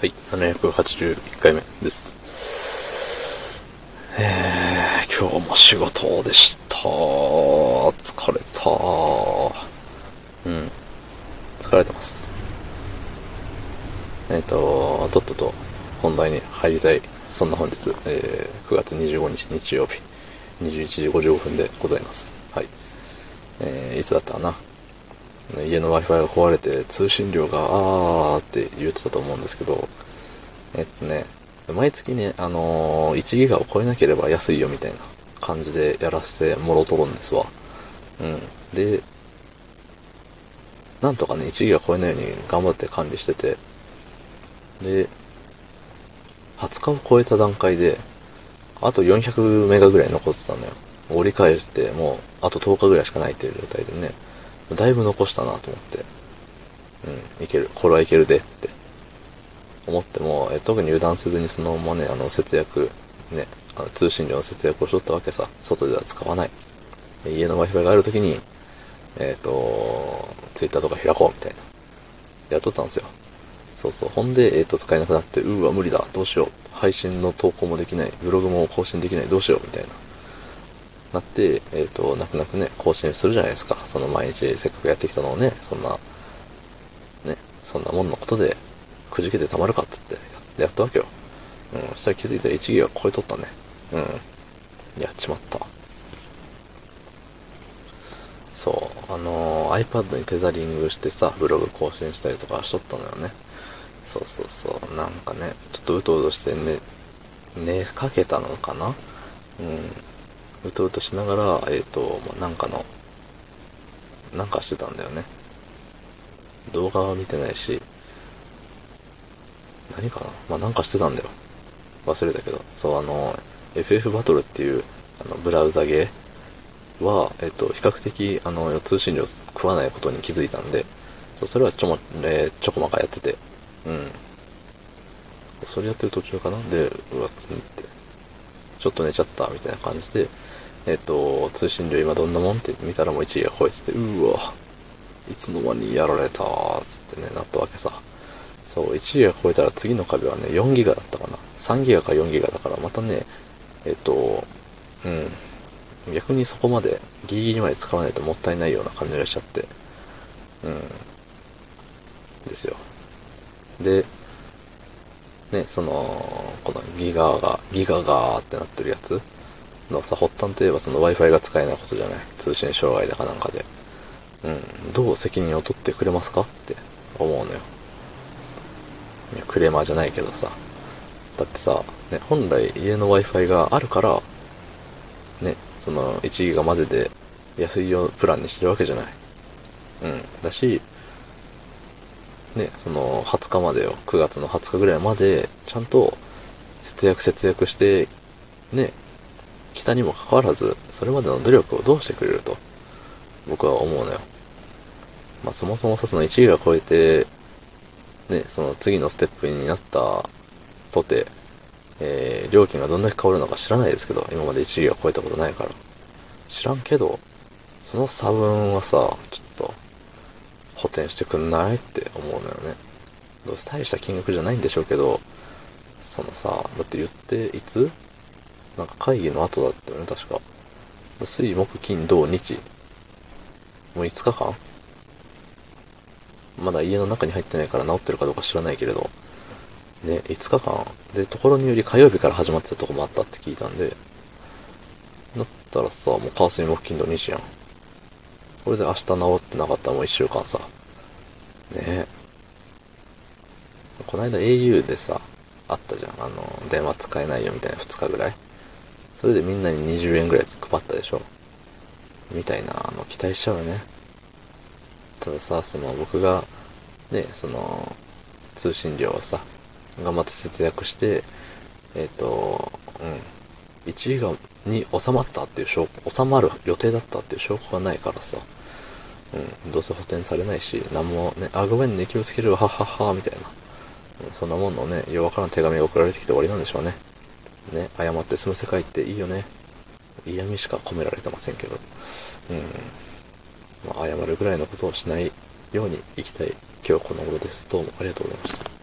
はい、781回目です。えー、今日も仕事でした。疲れた。うん、疲れてます。えっ、と、とっとと本題に入りたい。そんな本日、えー、9月25日日曜日、21時55分でございます。はい。えー、いつだったかな？家の Wi-Fi が壊れて通信量があーって言ってたと思うんですけど、えっとね、毎月ね、あのー1ギガを超えなければ安いよみたいな感じでやらせてもろとるんですわ。うん。で、なんとかね、1ギガ超えないように頑張って管理してて、で、20日を超えた段階で、あと400メガぐらい残ってたのよ。折り返して、もう、あと10日ぐらいしかないっていう状態でね、だいぶ残したなと思って、うん、いける、これはいけるでって思っても、え特に油断せずにそのままね、あの、節約、ね、あの通信量の節約をしとったわけさ、外では使わない。家の Wi-Fi があるときに、えっ、と、Twitter とか開こうみたいな、やっとったんですよ。そうそう。ほんで、えっ、と、使えなくなって、うーわ、無理だ、どうしよう。配信の投稿もできない、ブログも更新できない、どうしよう、みたいな。なって、えっ、と、泣く泣くね、更新するじゃないですか。その毎日せっかくやってきたのをね、そんな、ね、そんなもんのことで、くじけてたまるかっつってやったわけよ。うん、そしたら気づいたら1ギガ超えとったね。うん。やっちまった。そう、あのー iPad にテザリングしてさ、ブログ更新したりとかしとったのよね。そうそうそう、なんかね、ちょっとうとうとしてね、寝かけたのかなうん。うとうとしながら、えっ、と、なんかの、なんかしてたんだよね。動画は見てないし、何かな？まあなんかしてたんだよ。忘れたけど。そう、あの、FF バトルっていう、あの、ブラウザゲーは、えっ、と、比較的、あの、通信量食わないことに気づいたんで、そう、それはちょも、えーちょこまかやってて、うん。それやってる途中かな？で、うわ、って、ちょっと寝ちゃった、みたいな感じで、えっ、と、通信量今どんなもんって見たらもう1ギガ超えてて、うわ、いつの間にやられたー、つってね、なったわけさ。そう、1ギガ超えたら次の壁はね、4ギガだったかな。3ギガか4ギガだから、またね、えっ、と、うん、逆にそこまで、ギリギリまで使わないともったいないような感じがしちゃって、うん、ですよ。で、ね、その、このギガが、ギガがーってなってるやつ？のさ、発端といえばその Wi-Fi が使えないことじゃない？通信障害だかなんかで。うん、どう責任を取ってくれますか？って思うのよ。いやクレーマーじゃないけどさ。だってさ、ね、本来家の Wi-Fi があるから、ね、その1ギガまでで安いよプランにしてるわけじゃない。うん。だし、ね、その20日までよ、9月の20日ぐらいまで、ちゃんと節約節約して、ね、来たにもかかわらず、それまでの努力をどうしてくれると、僕は思うのよ。まあそもそもさ、その1ギガ超えて、ね、その次のステップになったとて、えー料金がどんだけ変わるのか知らないですけど、今まで1ギガ超えたことないから。知らんけど、その差分はさ、ちょっと、補填してくんないって思うのよね。どうせ大した金額じゃないんでしょうけど、そのさ、だって言って、いつ？なんか会議の後だったよね、確か。水、木、金、土、日。もう5日間？まだ家の中に入ってないから治ってるかどうか知らないけれど、ね、5日間。で、ところにより火曜日から始まってたとこもあったって聞いたんで、だったらさ、もう火水木金土日やん。これで明日治ってなかったらもう1週間さ。ねえ。この間 au でさ、あったじゃん。あの、電話使えないよみたいな2日ぐらい。それでみんなに20円ぐらい配ったでしょ。みたいな、あの、期待しちゃうよね。たださ、その僕が、ね、その、通信量をさ、頑張って節約して、えっ、と、うん、1ギガに収まったっていう証拠、収まる予定だったっていう証拠がないからさ、うん、どうせ補填されないし、なんもね、あ、ごめんね、気をつけるわ、ははは、みたいな。うんそんなもんのね、ようわからん手紙が送られてきて終わりなんでしょうね。ね、謝って済む世界っていいよね。嫌味しか込められてませんけど。うん。まあ、謝るぐらいのことをしないように生きたい今日この頃です。どうもありがとうございました。